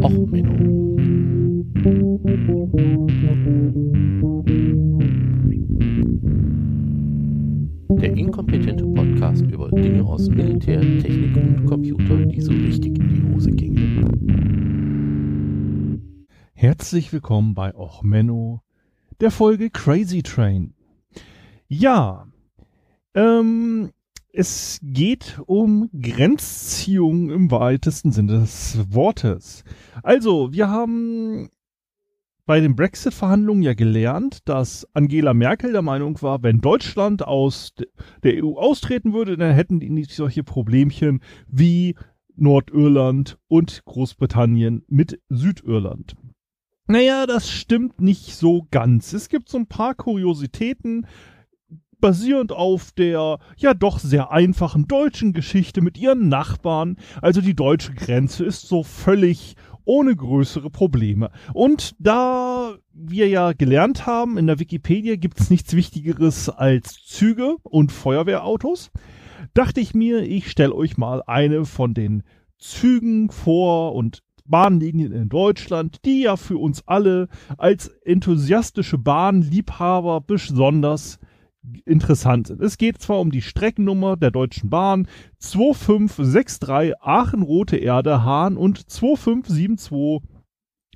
Och, Menno. Der inkompetente Podcast über Dinge aus Militär, Technik und Computer, die so richtig in die Hose gingen. Herzlich willkommen bei Och Menno, der Folge Crazy Train. Ja, ähm, es geht um Grenzziehung im weitesten Sinne des Wortes. Also, wir haben bei den Brexit-Verhandlungen ja gelernt, dass Angela Merkel der Meinung war, wenn Deutschland aus der EU austreten würde, dann hätten die nicht solche Problemchen wie Nordirland und Großbritannien mit Südirland. Naja, das stimmt nicht so ganz. Es gibt so ein paar Kuriositäten, basierend auf der ja doch sehr einfachen deutschen Geschichte mit ihren Nachbarn. Also die deutsche Grenze ist so völlig ohne größere Probleme. Und da wir ja gelernt haben, in der Wikipedia gibt es nichts Wichtigeres als Züge und Feuerwehrautos, dachte ich mir, ich stelle euch mal eine von den Zügen vor und Bahnlinien in Deutschland, die ja für uns alle als enthusiastische Bahnliebhaber besonders interessant sind. Es geht zwar um die Streckennummer der Deutschen Bahn 2563 Aachen-Rote Erde, Hahn und 2572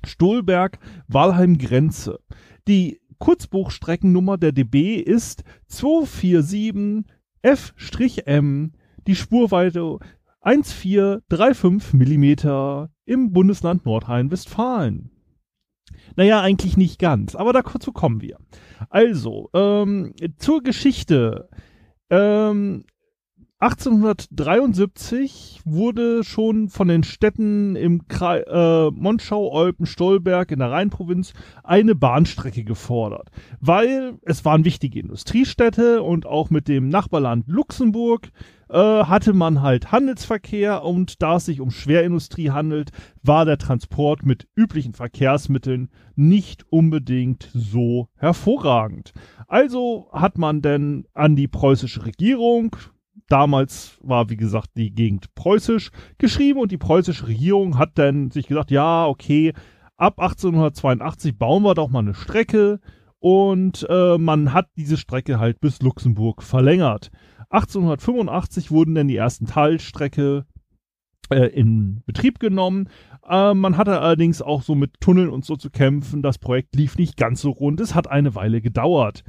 Stolberg, Walheim Grenze. Die Kurzbuchstreckennummer der DB ist 247 F-M. Die Spurweite 1435 Millimeter im Bundesland Nordrhein-Westfalen. Naja, eigentlich nicht ganz, aber dazu kommen wir. Also, ähm, zur Geschichte. Ähm, 1873 wurde schon von den Städten im Kre äh, Monschau, Olpen, Stolberg in der Rheinprovinz eine Bahnstrecke gefordert, weil es waren wichtige Industriestädte und auch mit dem Nachbarland Luxemburg äh, hatte man halt Handelsverkehr und da es sich um Schwerindustrie handelt, war der Transport mit üblichen Verkehrsmitteln nicht unbedingt so hervorragend. Also hat man denn an die preußische Regierung, damals war wie gesagt die Gegend preußisch, geschrieben und die preußische Regierung hat dann sich gesagt, ja, okay, ab 1882 bauen wir doch mal eine Strecke und äh, man hat diese Strecke halt bis Luxemburg verlängert. 1885 wurden dann die ersten Teilstrecke äh, in Betrieb genommen. Äh, man hatte allerdings auch so mit Tunneln und so zu kämpfen. Das Projekt lief nicht ganz so rund. Es hat eine Weile gedauert.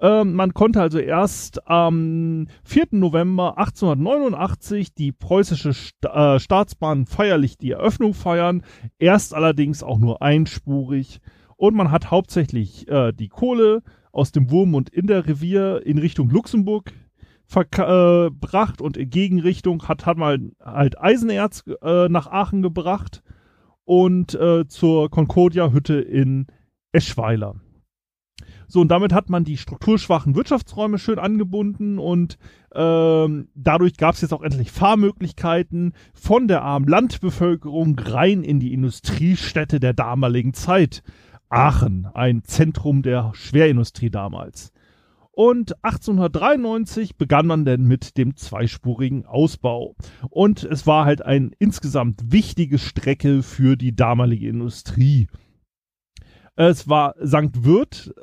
Ähm, man konnte also erst am 4. November 1889 die preußische St äh, Staatsbahn feierlich die Eröffnung feiern. Erst allerdings auch nur einspurig. Und man hat hauptsächlich äh, die Kohle aus dem Wurm und in der Revier in Richtung Luxemburg verbracht äh, und in Gegenrichtung hat, hat man halt Eisenerz äh, nach Aachen gebracht und äh, zur Concordia-Hütte in Eschweiler. So, und damit hat man die strukturschwachen Wirtschaftsräume schön angebunden und ähm, dadurch gab es jetzt auch endlich Fahrmöglichkeiten von der armen Landbevölkerung rein in die Industriestädte der damaligen Zeit. Aachen, ein Zentrum der Schwerindustrie damals. Und 1893 begann man dann mit dem zweispurigen Ausbau. Und es war halt eine insgesamt wichtige Strecke für die damalige Industrie. Es war St. Wirth,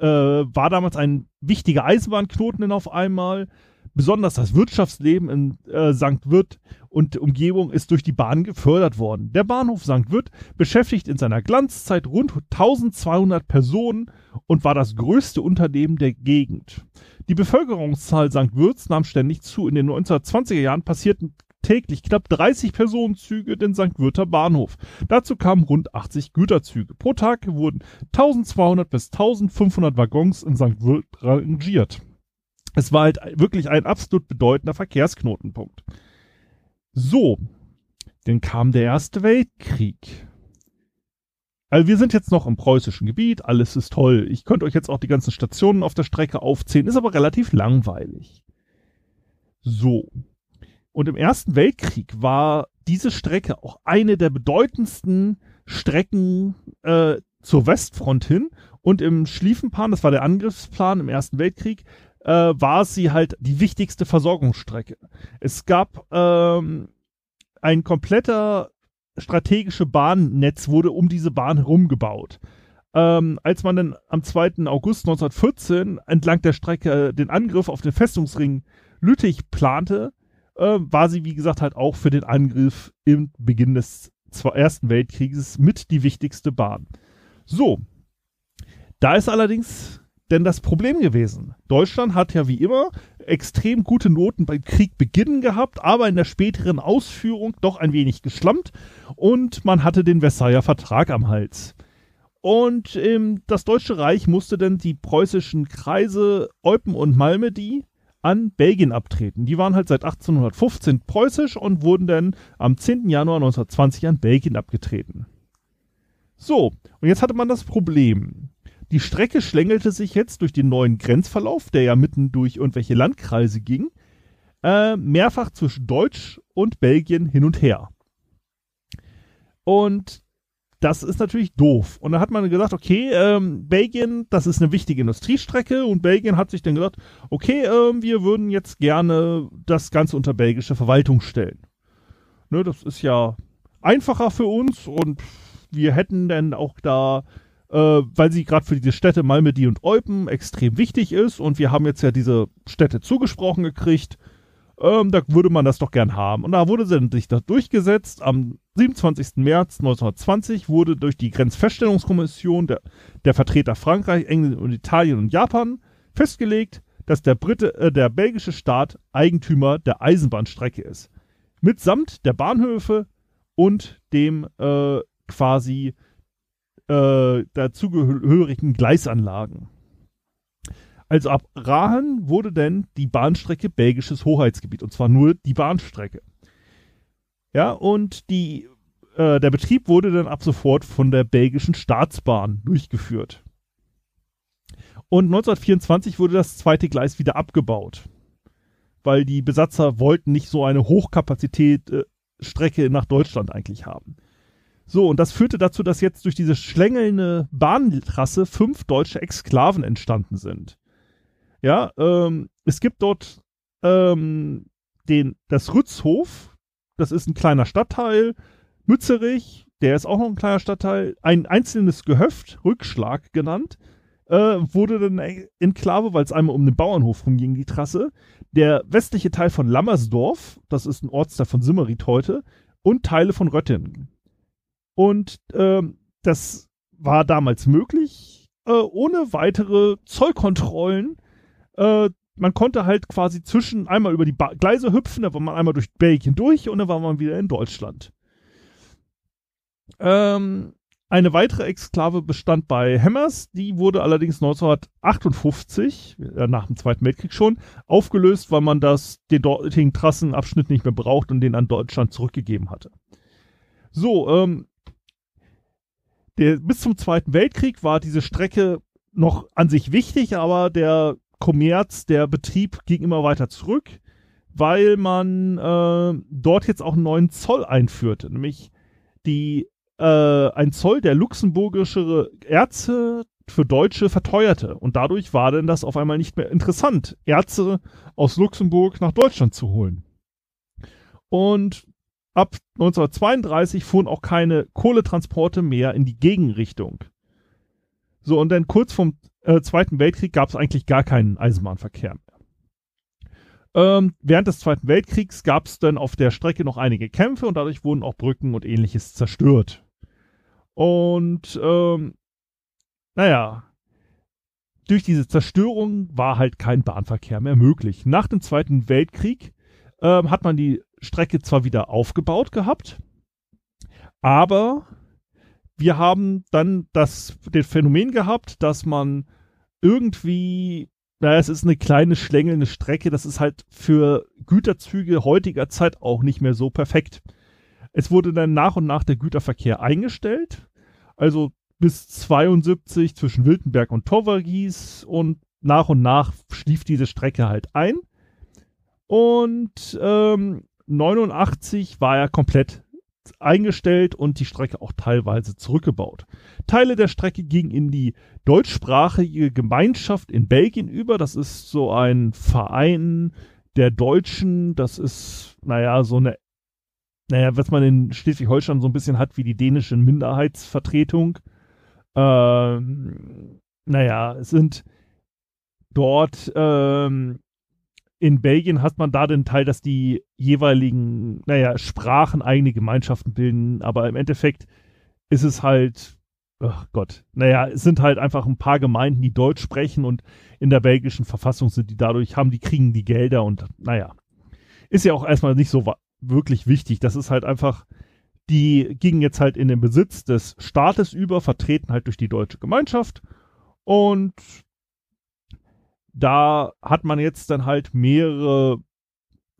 äh, war damals ein wichtiger Eisenbahnknoten auf einmal. Besonders das Wirtschaftsleben in äh, St. Wirth und Umgebung ist durch die Bahn gefördert worden. Der Bahnhof St. Wirth beschäftigt in seiner Glanzzeit rund 1200 Personen und war das größte Unternehmen der Gegend. Die Bevölkerungszahl St. Würz nahm ständig zu. In den 1920er Jahren passierten täglich knapp 30 Personenzüge den St. Würther Bahnhof. Dazu kamen rund 80 Güterzüge. Pro Tag wurden 1200 bis 1500 Waggons in St. Würth rangiert. Es war halt wirklich ein absolut bedeutender Verkehrsknotenpunkt. So, dann kam der Erste Weltkrieg. Also wir sind jetzt noch im preußischen Gebiet, alles ist toll. Ich könnte euch jetzt auch die ganzen Stationen auf der Strecke aufzählen, ist aber relativ langweilig. So. Und im Ersten Weltkrieg war diese Strecke auch eine der bedeutendsten Strecken äh, zur Westfront hin. Und im Schlieffenplan, das war der Angriffsplan im Ersten Weltkrieg, äh, war sie halt die wichtigste Versorgungsstrecke. Es gab ähm, ein kompletter strategische Bahnnetz wurde um diese Bahn herum gebaut. Ähm, als man dann am 2. August 1914 entlang der Strecke den Angriff auf den Festungsring Lüttich plante, äh, war sie, wie gesagt, halt auch für den Angriff im Beginn des Ersten Weltkrieges mit die wichtigste Bahn. So, da ist allerdings denn das Problem gewesen. Deutschland hat ja wie immer extrem gute Noten beim Kriegbeginn gehabt, aber in der späteren Ausführung doch ein wenig geschlampt und man hatte den Versailler Vertrag am Hals. Und ähm, das Deutsche Reich musste dann die preußischen Kreise Eupen und Malmedy an Belgien abtreten. Die waren halt seit 1815 preußisch und wurden dann am 10. Januar 1920 an Belgien abgetreten. So, und jetzt hatte man das Problem. Die Strecke schlängelte sich jetzt durch den neuen Grenzverlauf, der ja mitten durch irgendwelche Landkreise ging, äh, mehrfach zwischen Deutsch und Belgien hin und her. Und das ist natürlich doof. Und da hat man gesagt, okay, ähm, Belgien, das ist eine wichtige Industriestrecke und Belgien hat sich dann gesagt, okay, ähm, wir würden jetzt gerne das Ganze unter belgische Verwaltung stellen. Ne, das ist ja einfacher für uns und wir hätten dann auch da, weil sie gerade für diese Städte Malmedy und Eupen extrem wichtig ist und wir haben jetzt ja diese Städte zugesprochen gekriegt, ähm, da würde man das doch gern haben. Und da wurde sich das durchgesetzt. Am 27. März 1920 wurde durch die Grenzfeststellungskommission der, der Vertreter Frankreich, England und Italien und Japan festgelegt, dass der, Brite, äh, der belgische Staat Eigentümer der Eisenbahnstrecke ist. Mitsamt der Bahnhöfe und dem äh, quasi äh, dazugehörigen Gleisanlagen. Also ab Rahen wurde denn die Bahnstrecke belgisches Hoheitsgebiet und zwar nur die Bahnstrecke. Ja, und die, äh, der Betrieb wurde dann ab sofort von der belgischen Staatsbahn durchgeführt. Und 1924 wurde das zweite Gleis wieder abgebaut, weil die Besatzer wollten nicht so eine Hochkapazität äh, nach Deutschland eigentlich haben. So, und das führte dazu, dass jetzt durch diese schlängelnde Bahntrasse fünf deutsche Exklaven entstanden sind. Ja, ähm, es gibt dort ähm, den, das Rützhof, das ist ein kleiner Stadtteil. Mützerich, der ist auch noch ein kleiner Stadtteil. Ein einzelnes Gehöft, Rückschlag genannt, äh, wurde dann Enklave, weil es einmal um den Bauernhof rumging, die Trasse. Der westliche Teil von Lammersdorf, das ist ein Ortsteil von Simmeried heute, und Teile von Röttingen. Und ähm, das war damals möglich, äh, ohne weitere Zollkontrollen äh, man konnte halt quasi zwischen einmal über die ba Gleise hüpfen, da war man einmal durch Belgien durch und dann war man wieder in Deutschland. Ähm, eine weitere Exklave bestand bei Hemmers, die wurde allerdings 1958, äh, nach dem Zweiten Weltkrieg schon, aufgelöst, weil man das, den dortigen Trassenabschnitt nicht mehr braucht und den an Deutschland zurückgegeben hatte. So, ähm, der, bis zum Zweiten Weltkrieg war diese Strecke noch an sich wichtig, aber der Kommerz, der Betrieb ging immer weiter zurück, weil man äh, dort jetzt auch einen neuen Zoll einführte, nämlich die äh, ein Zoll, der luxemburgische Erze für Deutsche verteuerte. Und dadurch war denn das auf einmal nicht mehr interessant, Erze aus Luxemburg nach Deutschland zu holen. Und ab 1932 fuhren auch keine Kohletransporte mehr in die Gegenrichtung. So, und dann kurz vom äh, Zweiten Weltkrieg gab es eigentlich gar keinen Eisenbahnverkehr mehr. Ähm, während des Zweiten Weltkriegs gab es dann auf der Strecke noch einige Kämpfe und dadurch wurden auch Brücken und ähnliches zerstört. Und ähm, naja, durch diese Zerstörung war halt kein Bahnverkehr mehr möglich. Nach dem Zweiten Weltkrieg ähm, hat man die Strecke zwar wieder aufgebaut gehabt, aber wir haben dann das, das Phänomen gehabt, dass man irgendwie, naja, es ist eine kleine schlängelnde Strecke, das ist halt für Güterzüge heutiger Zeit auch nicht mehr so perfekt. Es wurde dann nach und nach der Güterverkehr eingestellt, also bis 72 zwischen Wiltenberg und Tovergies und nach und nach schlief diese Strecke halt ein. Und ähm, 89 war er komplett eingestellt und die Strecke auch teilweise zurückgebaut. Teile der Strecke gingen in die deutschsprachige Gemeinschaft in Belgien über. Das ist so ein Verein der Deutschen. Das ist, naja, so eine naja, was man in Schleswig-Holstein so ein bisschen hat wie die dänische Minderheitsvertretung. Ähm, naja, es sind dort ähm, in Belgien hat man da den Teil, dass die jeweiligen, naja, Sprachen eigene Gemeinschaften bilden, aber im Endeffekt ist es halt, ach Gott, naja, es sind halt einfach ein paar Gemeinden, die Deutsch sprechen und in der belgischen Verfassung sind die dadurch, haben die, kriegen die Gelder und naja, ist ja auch erstmal nicht so wirklich wichtig. Das ist halt einfach, die gingen jetzt halt in den Besitz des Staates über, vertreten halt durch die deutsche Gemeinschaft und da hat man jetzt dann halt mehrere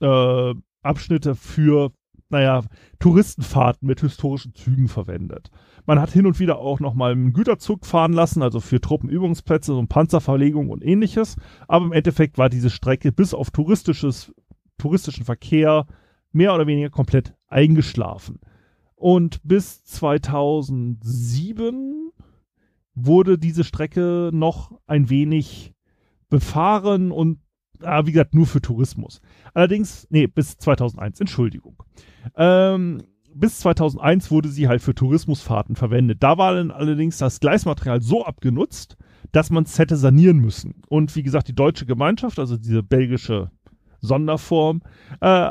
äh, Abschnitte für, naja, Touristenfahrten mit historischen Zügen verwendet. Man hat hin und wieder auch nochmal einen Güterzug fahren lassen, also für Truppenübungsplätze, so Panzerverlegung und ähnliches. Aber im Endeffekt war diese Strecke bis auf touristisches, touristischen Verkehr mehr oder weniger komplett eingeschlafen. Und bis 2007 wurde diese Strecke noch ein wenig befahren und ah, wie gesagt, nur für Tourismus. Allerdings, nee, bis 2001, Entschuldigung. Ähm, bis 2001 wurde sie halt für Tourismusfahrten verwendet. Da war dann allerdings das Gleismaterial so abgenutzt, dass man es hätte sanieren müssen. Und wie gesagt, die deutsche Gemeinschaft, also diese belgische Sonderform, äh,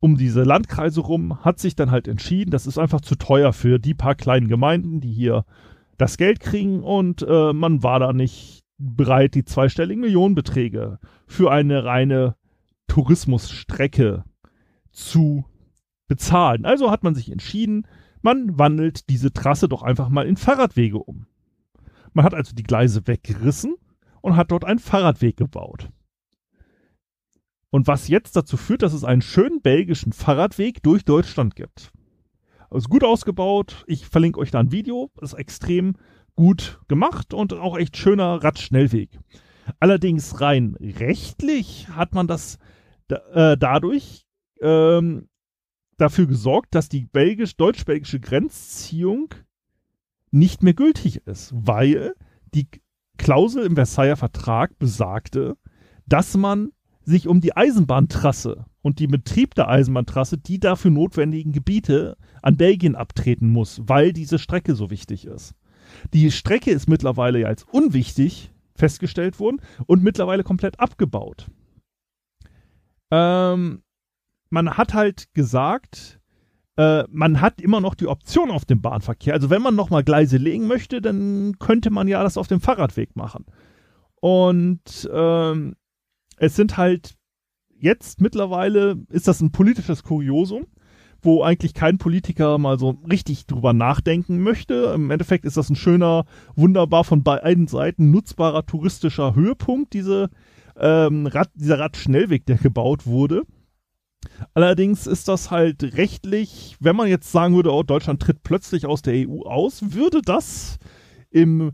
um diese Landkreise rum, hat sich dann halt entschieden, das ist einfach zu teuer für die paar kleinen Gemeinden, die hier das Geld kriegen und äh, man war da nicht bereit, die zweistelligen Millionenbeträge für eine reine Tourismusstrecke zu bezahlen. Also hat man sich entschieden, man wandelt diese Trasse doch einfach mal in Fahrradwege um. Man hat also die Gleise weggerissen und hat dort einen Fahrradweg gebaut. Und was jetzt dazu führt, dass es einen schönen belgischen Fahrradweg durch Deutschland gibt. Also gut ausgebaut. Ich verlinke euch da ein Video. Ist extrem gut gemacht und auch echt schöner Radschnellweg. Allerdings rein rechtlich hat man das äh, dadurch ähm, dafür gesorgt, dass die belgisch-deutsch-belgische Grenzziehung nicht mehr gültig ist, weil die Klausel im Versailler Vertrag besagte, dass man sich um die Eisenbahntrasse und den Betrieb der Eisenbahntrasse, die dafür notwendigen Gebiete an Belgien abtreten muss, weil diese Strecke so wichtig ist. Die Strecke ist mittlerweile ja als unwichtig festgestellt worden und mittlerweile komplett abgebaut. Ähm, man hat halt gesagt, äh, man hat immer noch die Option auf dem Bahnverkehr. Also wenn man nochmal Gleise legen möchte, dann könnte man ja das auf dem Fahrradweg machen. Und ähm, es sind halt jetzt mittlerweile, ist das ein politisches Kuriosum wo eigentlich kein Politiker mal so richtig drüber nachdenken möchte. Im Endeffekt ist das ein schöner, wunderbar von beiden Seiten nutzbarer touristischer Höhepunkt, diese, ähm, Rad, dieser Radschnellweg, der gebaut wurde. Allerdings ist das halt rechtlich, wenn man jetzt sagen würde, oh, Deutschland tritt plötzlich aus der EU aus, würde das im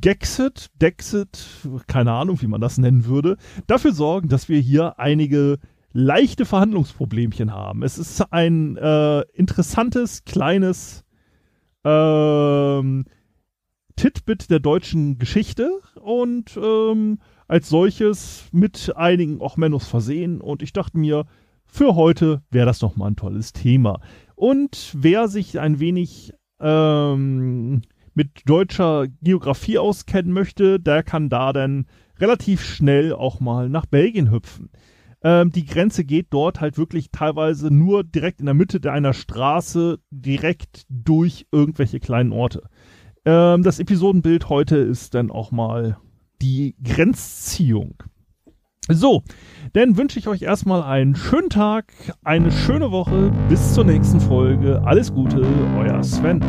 Gexit, Dexit, keine Ahnung, wie man das nennen würde, dafür sorgen, dass wir hier einige leichte Verhandlungsproblemchen haben. Es ist ein äh, interessantes, kleines ähm, Titbit der deutschen Geschichte und ähm, als solches mit einigen auch Menus versehen. Und ich dachte mir, für heute wäre das nochmal ein tolles Thema. Und wer sich ein wenig ähm, mit deutscher Geografie auskennen möchte, der kann da dann relativ schnell auch mal nach Belgien hüpfen. Ähm, die Grenze geht dort halt wirklich teilweise nur direkt in der Mitte einer Straße, direkt durch irgendwelche kleinen Orte. Ähm, das Episodenbild heute ist dann auch mal die Grenzziehung. So, dann wünsche ich euch erstmal einen schönen Tag, eine schöne Woche. Bis zur nächsten Folge. Alles Gute, euer Sven.